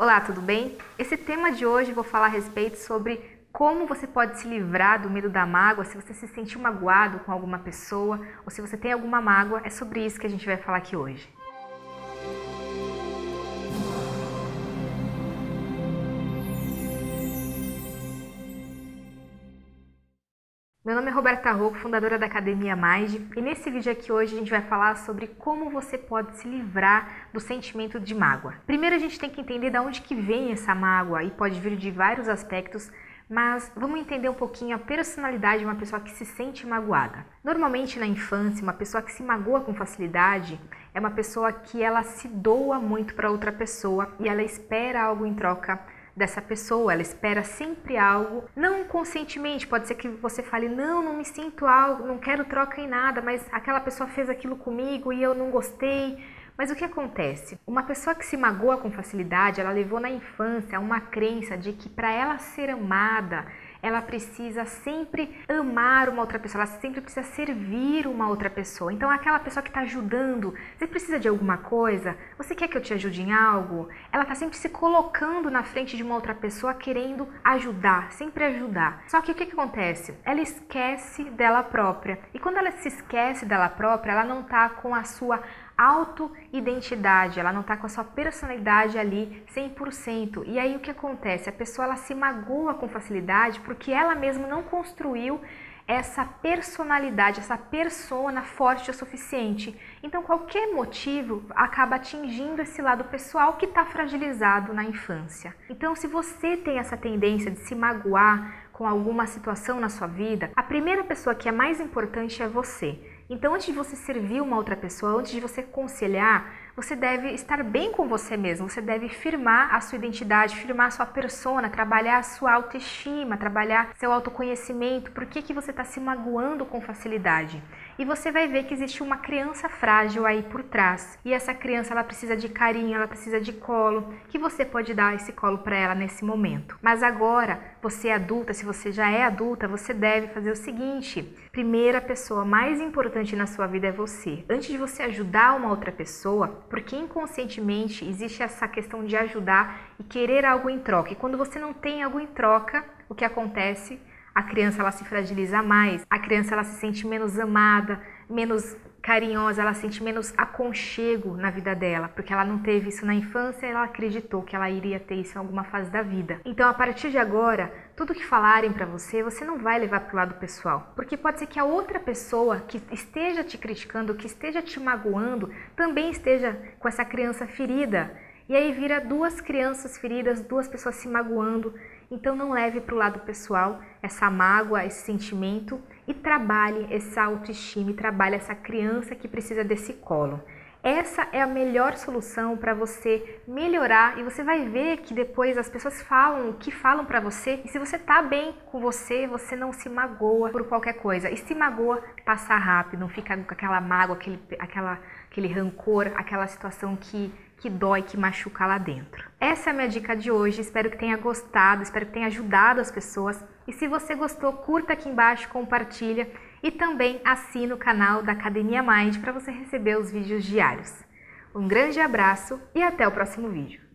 Olá, tudo bem? Esse tema de hoje vou falar a respeito sobre como você pode se livrar do medo da mágoa se você se sentiu magoado com alguma pessoa ou se você tem alguma mágoa. É sobre isso que a gente vai falar aqui hoje. Meu nome é Roberta Rocco, fundadora da Academia Mind, e nesse vídeo aqui hoje a gente vai falar sobre como você pode se livrar do sentimento de mágoa. Primeiro a gente tem que entender de onde que vem essa mágoa e pode vir de vários aspectos, mas vamos entender um pouquinho a personalidade de uma pessoa que se sente magoada. Normalmente na infância, uma pessoa que se magoa com facilidade é uma pessoa que ela se doa muito para outra pessoa e ela espera algo em troca dessa pessoa, ela espera sempre algo, não conscientemente, pode ser que você fale, não, não me sinto algo, não quero troca em nada, mas aquela pessoa fez aquilo comigo e eu não gostei. Mas o que acontece? Uma pessoa que se magoa com facilidade, ela levou na infância uma crença de que para ela ser amada, ela precisa sempre amar uma outra pessoa, ela sempre precisa servir uma outra pessoa. Então, aquela pessoa que está ajudando, você precisa de alguma coisa? Você quer que eu te ajude em algo? Ela está sempre se colocando na frente de uma outra pessoa, querendo ajudar, sempre ajudar. Só que o que, que acontece? Ela esquece dela própria. E quando ela se esquece dela própria, ela não está com a sua auto-identidade, ela não está com a sua personalidade ali 100%. E aí o que acontece? A pessoa ela se magoa com facilidade porque ela mesma não construiu essa personalidade, essa persona forte o suficiente. Então, qualquer motivo acaba atingindo esse lado pessoal que está fragilizado na infância. Então, se você tem essa tendência de se magoar com alguma situação na sua vida, a primeira pessoa que é mais importante é você. Então, antes de você servir uma outra pessoa, antes de você conciliar, você deve estar bem com você mesmo, você deve firmar a sua identidade, firmar a sua persona, trabalhar a sua autoestima, trabalhar seu autoconhecimento, por que, que você está se magoando com facilidade. E você vai ver que existe uma criança frágil aí por trás. E essa criança ela precisa de carinho, ela precisa de colo, que você pode dar esse colo para ela nesse momento. Mas agora, você é adulta, se você já é adulta, você deve fazer o seguinte: primeira pessoa mais importante na sua vida é você. Antes de você ajudar uma outra pessoa, porque inconscientemente existe essa questão de ajudar e querer algo em troca. E quando você não tem algo em troca, o que acontece? A criança ela se fragiliza mais, a criança ela se sente menos amada, menos carinhosa, ela sente menos aconchego na vida dela, porque ela não teve isso na infância e ela acreditou que ela iria ter isso em alguma fase da vida. Então, a partir de agora, tudo que falarem para você, você não vai levar para o lado pessoal, porque pode ser que a outra pessoa que esteja te criticando, que esteja te magoando, também esteja com essa criança ferida. E aí vira duas crianças feridas, duas pessoas se magoando. Então não leve para o lado pessoal essa mágoa, esse sentimento e trabalhe essa autoestima, trabalhe essa criança que precisa desse colo. Essa é a melhor solução para você melhorar e você vai ver que depois as pessoas falam o que falam para você e se você tá bem com você, você não se magoa por qualquer coisa. E se magoa, passa rápido, não fica com aquela mágoa, aquele, aquela, aquele rancor, aquela situação que que dói, que machuca lá dentro. Essa é a minha dica de hoje, espero que tenha gostado, espero que tenha ajudado as pessoas. E se você gostou, curta aqui embaixo, compartilha e também assina o canal da Academia Mind para você receber os vídeos diários. Um grande abraço e até o próximo vídeo.